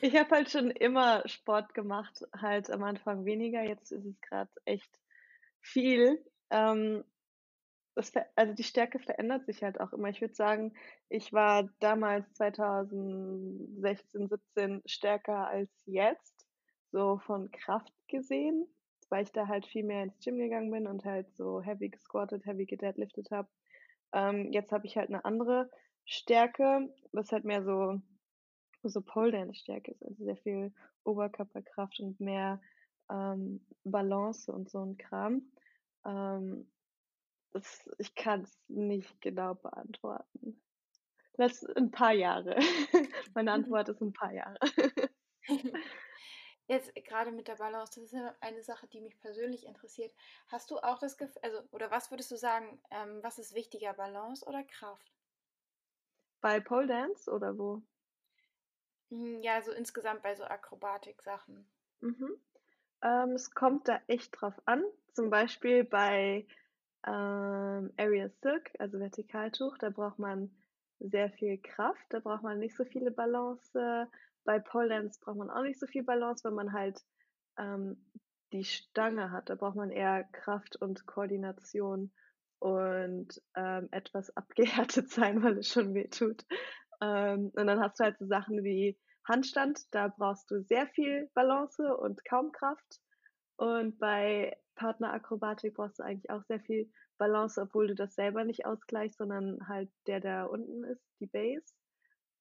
ich habe halt schon immer Sport gemacht, halt am Anfang weniger, jetzt ist es gerade echt viel. Ähm, das, also die Stärke verändert sich halt auch immer. Ich würde sagen, ich war damals 2016, 17 stärker als jetzt, so von Kraft gesehen, weil ich da halt viel mehr ins Gym gegangen bin und halt so heavy gesquattet, heavy gedeadliftet habe. Ähm, jetzt habe ich halt eine andere Stärke, was halt mehr so so Pole Dance Stärke ist, also sehr viel Oberkörperkraft und mehr ähm, Balance und so ein Kram. Ähm, das, ich kann es nicht genau beantworten. Das ein paar Jahre. Meine mhm. Antwort ist ein paar Jahre. Jetzt gerade mit der Balance, das ist eine Sache, die mich persönlich interessiert. Hast du auch das Gefühl, also, oder was würdest du sagen, ähm, was ist wichtiger, Balance oder Kraft? Bei Pole Dance oder wo? Mhm, ja, so insgesamt bei so Akrobatik-Sachen. Mhm. Ähm, es kommt da echt drauf an. Zum Beispiel bei ähm, Area Silk, also Vertikaltuch, da braucht man sehr viel Kraft, da braucht man nicht so viele Balance. Bei Pole Dance braucht man auch nicht so viel Balance, wenn man halt ähm, die Stange hat. Da braucht man eher Kraft und Koordination und ähm, etwas abgehärtet sein, weil es schon weh tut. Ähm, und dann hast du halt so Sachen wie Handstand, da brauchst du sehr viel Balance und kaum Kraft. Und bei Partnerakrobatik brauchst du eigentlich auch sehr viel Balance, obwohl du das selber nicht ausgleichst, sondern halt der, der unten ist, die Base.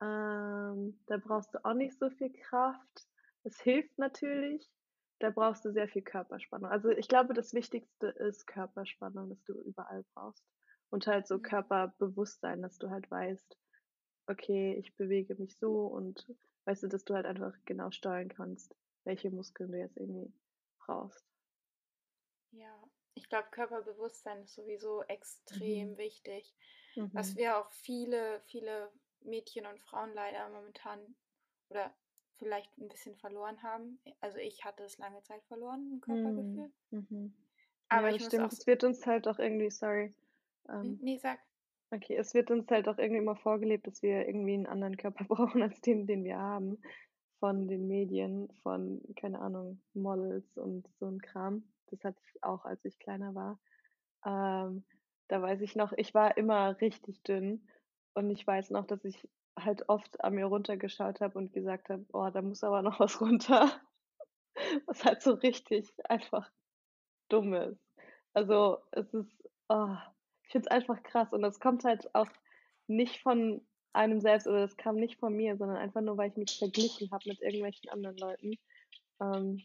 Ähm, da brauchst du auch nicht so viel Kraft. Es hilft natürlich. Da brauchst du sehr viel Körperspannung. Also ich glaube, das Wichtigste ist Körperspannung, das du überall brauchst. Und halt so mhm. Körperbewusstsein, dass du halt weißt, okay, ich bewege mich so und weißt du, dass du halt einfach genau steuern kannst, welche Muskeln du jetzt irgendwie brauchst. Ja, ich glaube, Körperbewusstsein ist sowieso extrem mhm. wichtig. Mhm. Was wir auch viele, viele Mädchen und Frauen leider momentan oder vielleicht ein bisschen verloren haben. Also ich hatte es lange Zeit verloren, ein Körpergefühl. Mhm. mhm. Aber ja, ich stimmt, muss auch es wird uns halt auch irgendwie, sorry. Ähm, nee, sag. Okay, es wird uns halt auch irgendwie immer vorgelebt, dass wir irgendwie einen anderen Körper brauchen als den, den wir haben. Von den Medien, von, keine Ahnung, Models und so ein Kram. Das hatte ich auch, als ich kleiner war. Ähm, da weiß ich noch, ich war immer richtig dünn. Und ich weiß noch, dass ich halt oft an mir runtergeschaut habe und gesagt habe, oh, da muss aber noch was runter. Was halt so richtig einfach dumm ist. Also es ist, oh, ich finde es einfach krass. Und das kommt halt auch nicht von einem selbst oder das kam nicht von mir, sondern einfach nur, weil ich mich verglichen habe mit irgendwelchen anderen Leuten. Ähm,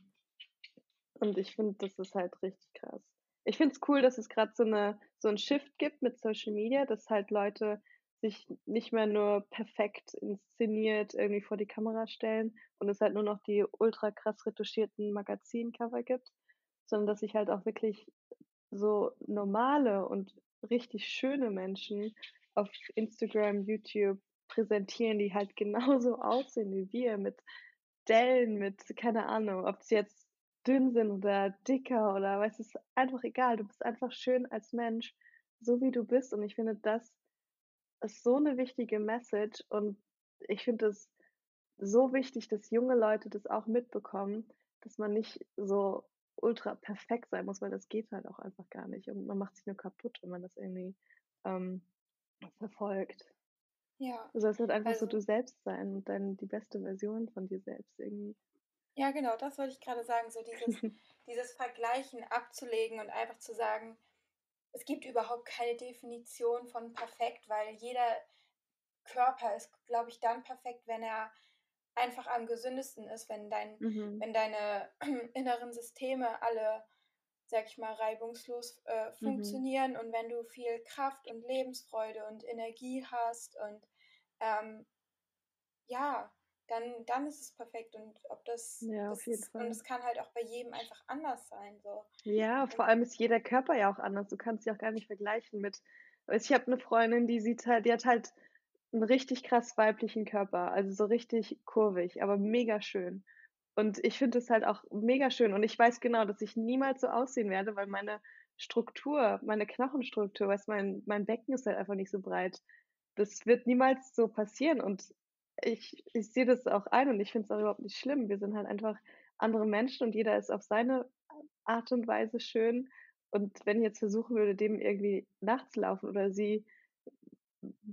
und ich finde, das ist halt richtig krass. Ich finde es cool, dass es gerade so, eine, so einen Shift gibt mit Social Media, dass halt Leute sich nicht mehr nur perfekt inszeniert irgendwie vor die Kamera stellen und es halt nur noch die ultra krass retuschierten Magazincover gibt, sondern dass sich halt auch wirklich so normale und richtig schöne Menschen auf Instagram, YouTube präsentieren, die halt genauso aussehen wie wir, mit Dellen, mit, keine Ahnung, ob sie jetzt dünn sind oder dicker oder weiß es einfach egal. Du bist einfach schön als Mensch, so wie du bist. Und ich finde, das ist so eine wichtige Message und ich finde es so wichtig, dass junge Leute das auch mitbekommen, dass man nicht so ultra perfekt sein muss, weil das geht halt auch einfach gar nicht. Und man macht sich nur kaputt, wenn man das irgendwie ähm, verfolgt. Ja. Du sollst halt einfach also, so du selbst sein und dann die beste Version von dir selbst irgendwie. Ja, genau, das wollte ich gerade sagen, so dieses, dieses Vergleichen abzulegen und einfach zu sagen, es gibt überhaupt keine Definition von perfekt, weil jeder Körper ist, glaube ich, dann perfekt, wenn er einfach am gesündesten ist, wenn dein, mhm. wenn deine inneren Systeme alle, sag ich mal, reibungslos äh, mhm. funktionieren mhm. und wenn du viel Kraft und Lebensfreude und Energie hast und ähm, ja, dann, dann ist es perfekt. Und ob das, Ja, das auf jeden ist, und Fall. es kann halt auch bei jedem einfach anders sein. So. Ja, vor Und allem ist jeder Körper ja auch anders. Du kannst sie auch gar nicht vergleichen mit. Also ich habe eine Freundin, die sieht halt, die hat halt einen richtig krass weiblichen Körper, also so richtig kurvig, aber mega schön. Und ich finde es halt auch mega schön. Und ich weiß genau, dass ich niemals so aussehen werde, weil meine Struktur, meine Knochenstruktur, weißt, mein, mein Becken ist halt einfach nicht so breit. Das wird niemals so passieren. Und ich, ich sehe das auch ein und ich finde es auch überhaupt nicht schlimm. Wir sind halt einfach andere Menschen und jeder ist auf seine Art und Weise schön. Und wenn ich jetzt versuchen würde, dem irgendwie nachzulaufen oder sie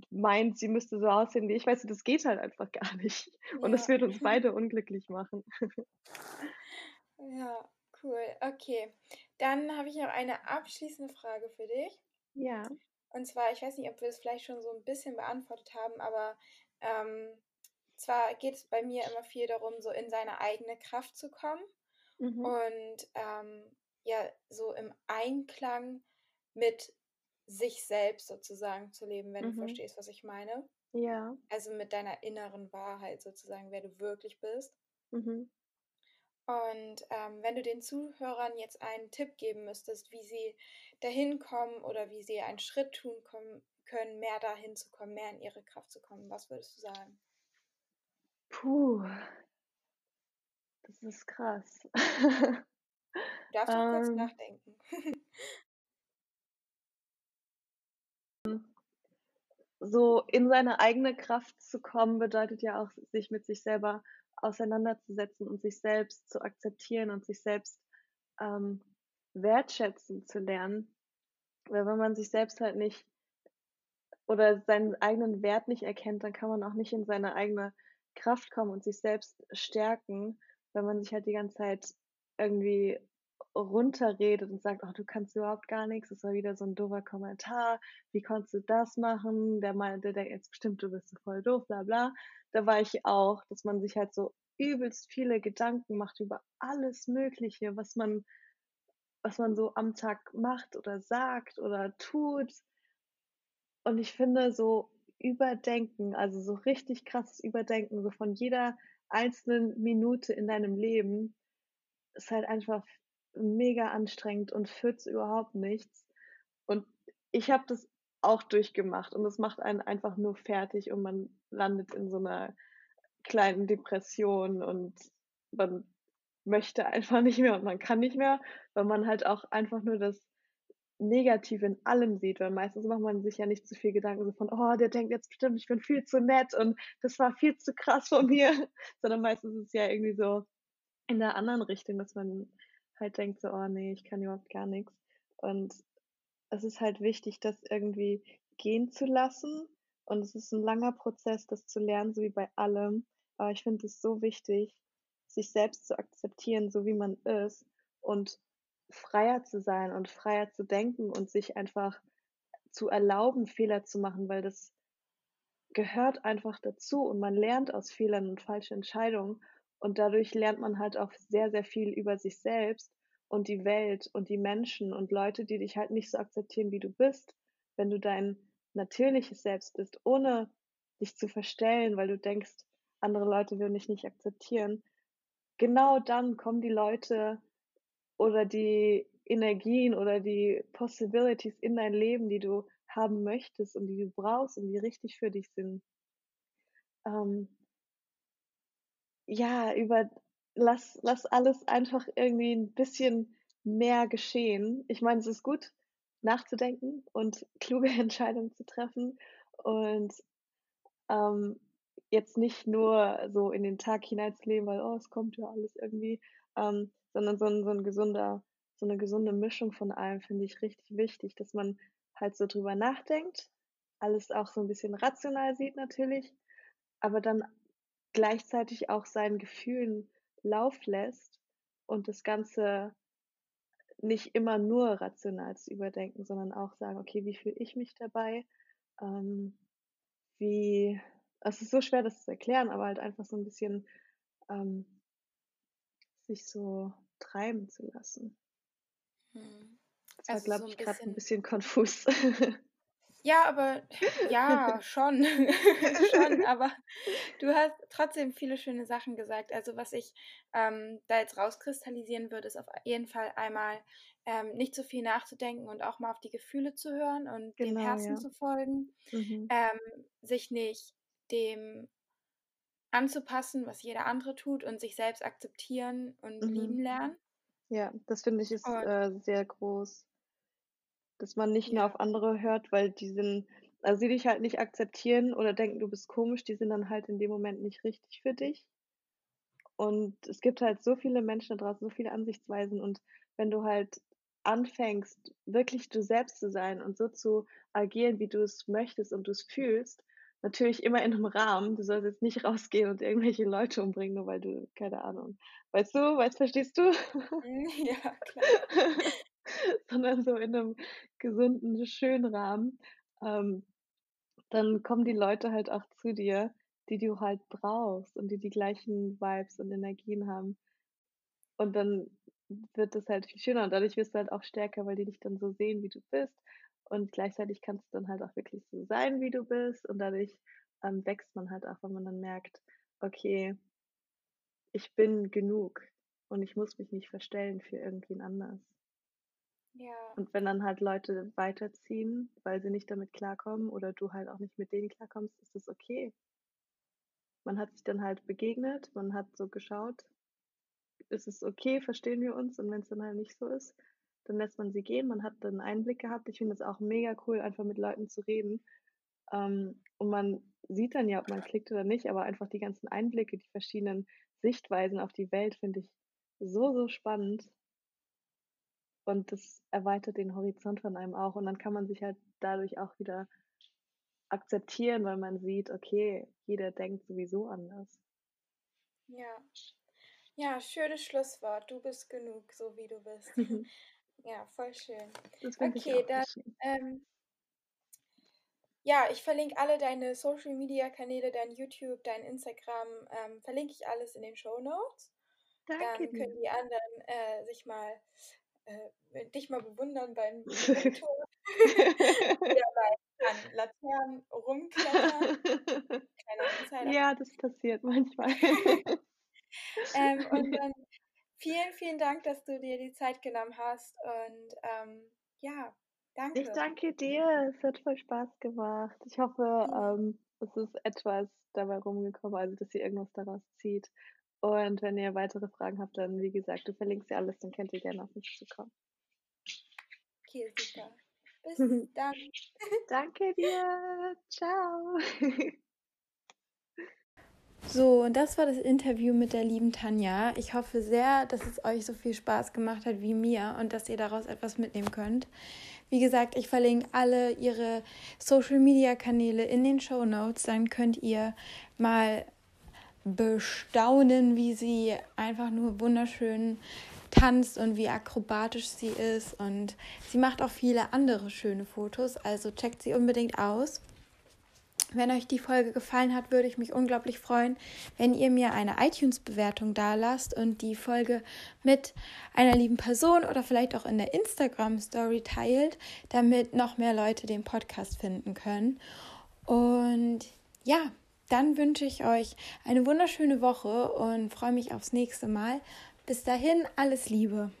meint, sie müsste so aussehen wie ich, weißt du, das geht halt einfach gar nicht. Und das wird uns beide unglücklich machen. ja, cool. Okay. Dann habe ich noch eine abschließende Frage für dich. Ja. Und zwar, ich weiß nicht, ob wir es vielleicht schon so ein bisschen beantwortet haben, aber ähm, zwar geht es bei mir immer viel darum, so in seine eigene Kraft zu kommen Mhm. und ähm, ja, so im Einklang mit sich selbst sozusagen zu leben, wenn du Mhm. verstehst, was ich meine. Ja. Also mit deiner inneren Wahrheit sozusagen, wer du wirklich bist. Mhm. Und ähm, wenn du den Zuhörern jetzt einen Tipp geben müsstest, wie sie dahin kommen oder wie sie einen Schritt tun kommen, können, mehr dahin zu kommen, mehr in ihre Kraft zu kommen, was würdest du sagen? Puh, das ist krass. Du darfst auch kurz ähm, nachdenken. so in seine eigene Kraft zu kommen, bedeutet ja auch, sich mit sich selber auseinanderzusetzen und sich selbst zu akzeptieren und sich selbst ähm, wertschätzen zu lernen. Weil wenn man sich selbst halt nicht oder seinen eigenen Wert nicht erkennt, dann kann man auch nicht in seine eigene Kraft kommen und sich selbst stärken, wenn man sich halt die ganze Zeit irgendwie runterredet und sagt, ach, du kannst überhaupt gar nichts, das war wieder so ein doofer Kommentar, wie konntest du das machen? Der meinte, der denkt jetzt bestimmt, du bist voll doof, bla bla. Da war ich auch, dass man sich halt so übelst viele Gedanken macht über alles Mögliche, was man, was man so am Tag macht oder sagt oder tut. Und ich finde so Überdenken, also so richtig krasses Überdenken, so von jeder einzelnen Minute in deinem Leben, ist halt einfach mega anstrengend und führt zu überhaupt nichts. Und ich habe das auch durchgemacht und es macht einen einfach nur fertig und man landet in so einer kleinen Depression und man möchte einfach nicht mehr und man kann nicht mehr, weil man halt auch einfach nur das Negative in allem sieht, weil meistens macht man sich ja nicht zu viel Gedanken so von, oh, der denkt jetzt bestimmt, ich bin viel zu nett und das war viel zu krass von mir, sondern meistens ist es ja irgendwie so in der anderen Richtung, dass man halt denkt so, oh nee, ich kann überhaupt gar nichts. Und es ist halt wichtig, das irgendwie gehen zu lassen. Und es ist ein langer Prozess, das zu lernen, so wie bei allem. Aber ich finde es so wichtig, sich selbst zu akzeptieren, so wie man ist und freier zu sein und freier zu denken und sich einfach zu erlauben, Fehler zu machen, weil das gehört einfach dazu und man lernt aus Fehlern und falschen Entscheidungen und dadurch lernt man halt auch sehr, sehr viel über sich selbst und die Welt und die Menschen und Leute, die dich halt nicht so akzeptieren, wie du bist, wenn du dein natürliches Selbst bist, ohne dich zu verstellen, weil du denkst, andere Leute würden dich nicht akzeptieren. Genau dann kommen die Leute oder die Energien oder die Possibilities in dein Leben, die du haben möchtest und die du brauchst und die richtig für dich sind. Ähm, ja, über lass, lass alles einfach irgendwie ein bisschen mehr geschehen. Ich meine, es ist gut, nachzudenken und kluge Entscheidungen zu treffen und ähm, jetzt nicht nur so in den Tag hineinzuleben, weil oh, es kommt ja alles irgendwie, ähm, sondern so ein, so ein gesunder, so eine gesunde Mischung von allem finde ich richtig wichtig, dass man halt so drüber nachdenkt, alles auch so ein bisschen rational sieht natürlich, aber dann gleichzeitig auch seinen Gefühlen Lauf lässt und das Ganze nicht immer nur rational zu überdenken, sondern auch sagen, okay, wie fühle ich mich dabei? Ähm, wie, es ist so schwer, das zu erklären, aber halt einfach so ein bisschen ähm, sich so treiben zu lassen. Hm. Das war, Also glaube so ich, gerade ein bisschen, konfus. Ja, aber ja, schon. schon, aber du hast trotzdem viele schöne Sachen gesagt. Also was ich ähm, da jetzt rauskristallisieren würde, ist auf jeden Fall einmal ähm, nicht so viel nachzudenken und auch mal auf die Gefühle zu hören und dem Genau, Herzen ja. zu folgen, Mhm. ähm, sich nicht dem anzupassen, was jeder andere tut und sich selbst akzeptieren und lieben Mhm. lernen. Ja, das finde ich ist äh, sehr groß, dass man nicht nur ja, auf andere hört, weil die sind, also die dich halt nicht akzeptieren oder denken, du bist komisch, die sind dann halt in dem Moment nicht richtig für dich. Und es gibt halt so viele Menschen da draußen, so viele Ansichtsweisen. Und wenn du halt anfängst, wirklich du selbst zu sein und so zu agieren, wie du es möchtest und du es fühlst, natürlich immer in einem Rahmen. Du sollst jetzt nicht rausgehen und irgendwelche Leute umbringen, nur weil du, keine Ahnung. Weißt du, weißt, verstehst du? mm, ja, klar. Sondern so in einem gesunden, schönen Rahmen. Ähm, dann kommen die Leute halt auch zu dir, die du halt brauchst und die die gleichen Vibes und Energien haben. Und dann wird es halt viel schöner und dadurch wirst du halt auch stärker, weil die dich dann so sehen, wie du bist. Und gleichzeitig kannst du dann halt auch wirklich so sein, wie du bist. Und dadurch ähm, wächst man halt auch, wenn man dann merkt, okay, ich bin genug und ich muss mich nicht verstellen für irgendwen anders. Ja, Und wenn dann halt Leute weiterziehen, weil sie nicht damit klarkommen oder du halt auch nicht mit denen klarkommst, ist das okay. Man hat sich dann halt begegnet, man hat so geschaut, ist es okay, verstehen wir uns? Und wenn es dann halt nicht so ist, dann lässt man sie gehen. Man hat dann einen Einblick gehabt. Ich finde es auch mega cool, einfach mit Leuten zu reden. Ähm, und man sieht dann ja, ob man klickt oder nicht, aber einfach die ganzen Einblicke, die verschiedenen Sichtweisen auf die Welt finde ich so, so spannend. Und das erweitert den Horizont von einem auch. Und dann kann man sich halt dadurch auch wieder akzeptieren, weil man sieht, okay, jeder denkt sowieso anders. ja. Ja, schönes Schlusswort. Du bist genug, so wie du bist. Ja, voll schön. Okay, dann, ähm, ja, ich verlinke alle deine Social Media Kanäle, dein YouTube, dein Instagram, ähm, verlinke ich alles in den Show Notes. Danke Dann können die anderen äh, sich mal äh, dich mal bewundern beim Rumtour oder bei an Laternen rumklettern. Kleiner Insider. ja, das passiert manchmal. Ähm, und dann vielen, vielen Dank, dass du dir die Zeit genommen hast. Und ähm, ja, danke. Ich danke dir. Es hat voll Spaß gemacht. Ich hoffe, ähm, es ist etwas dabei rumgekommen, also dass ihr irgendwas daraus zieht. Und wenn ihr weitere Fragen habt, dann wie gesagt, du verlinkst ja alles, dann könnt ihr gerne auf mich zukommen. Okay, super. Bis dann. Danke dir. Ciao. So, und das war das Interview mit der lieben Tanja. Ich hoffe sehr, dass es euch so viel Spaß gemacht hat wie mir und dass ihr daraus etwas mitnehmen könnt. Wie gesagt, ich verlinke alle ihre Social Media Kanäle in den Show Notes. Dann könnt ihr mal bestaunen, wie sie einfach nur wunderschön tanzt und wie akrobatisch sie ist. Und sie macht auch viele andere schöne Fotos. Also checkt sie unbedingt aus. Wenn euch die Folge gefallen hat, würde ich mich unglaublich freuen, wenn ihr mir eine iTunes-Bewertung dalasst und die Folge mit einer lieben Person oder vielleicht auch in der Instagram-Story teilt, damit noch mehr Leute den Podcast finden können. Und ja, dann wünsche ich euch eine wunderschöne Woche und freue mich aufs nächste Mal. Bis dahin, alles Liebe.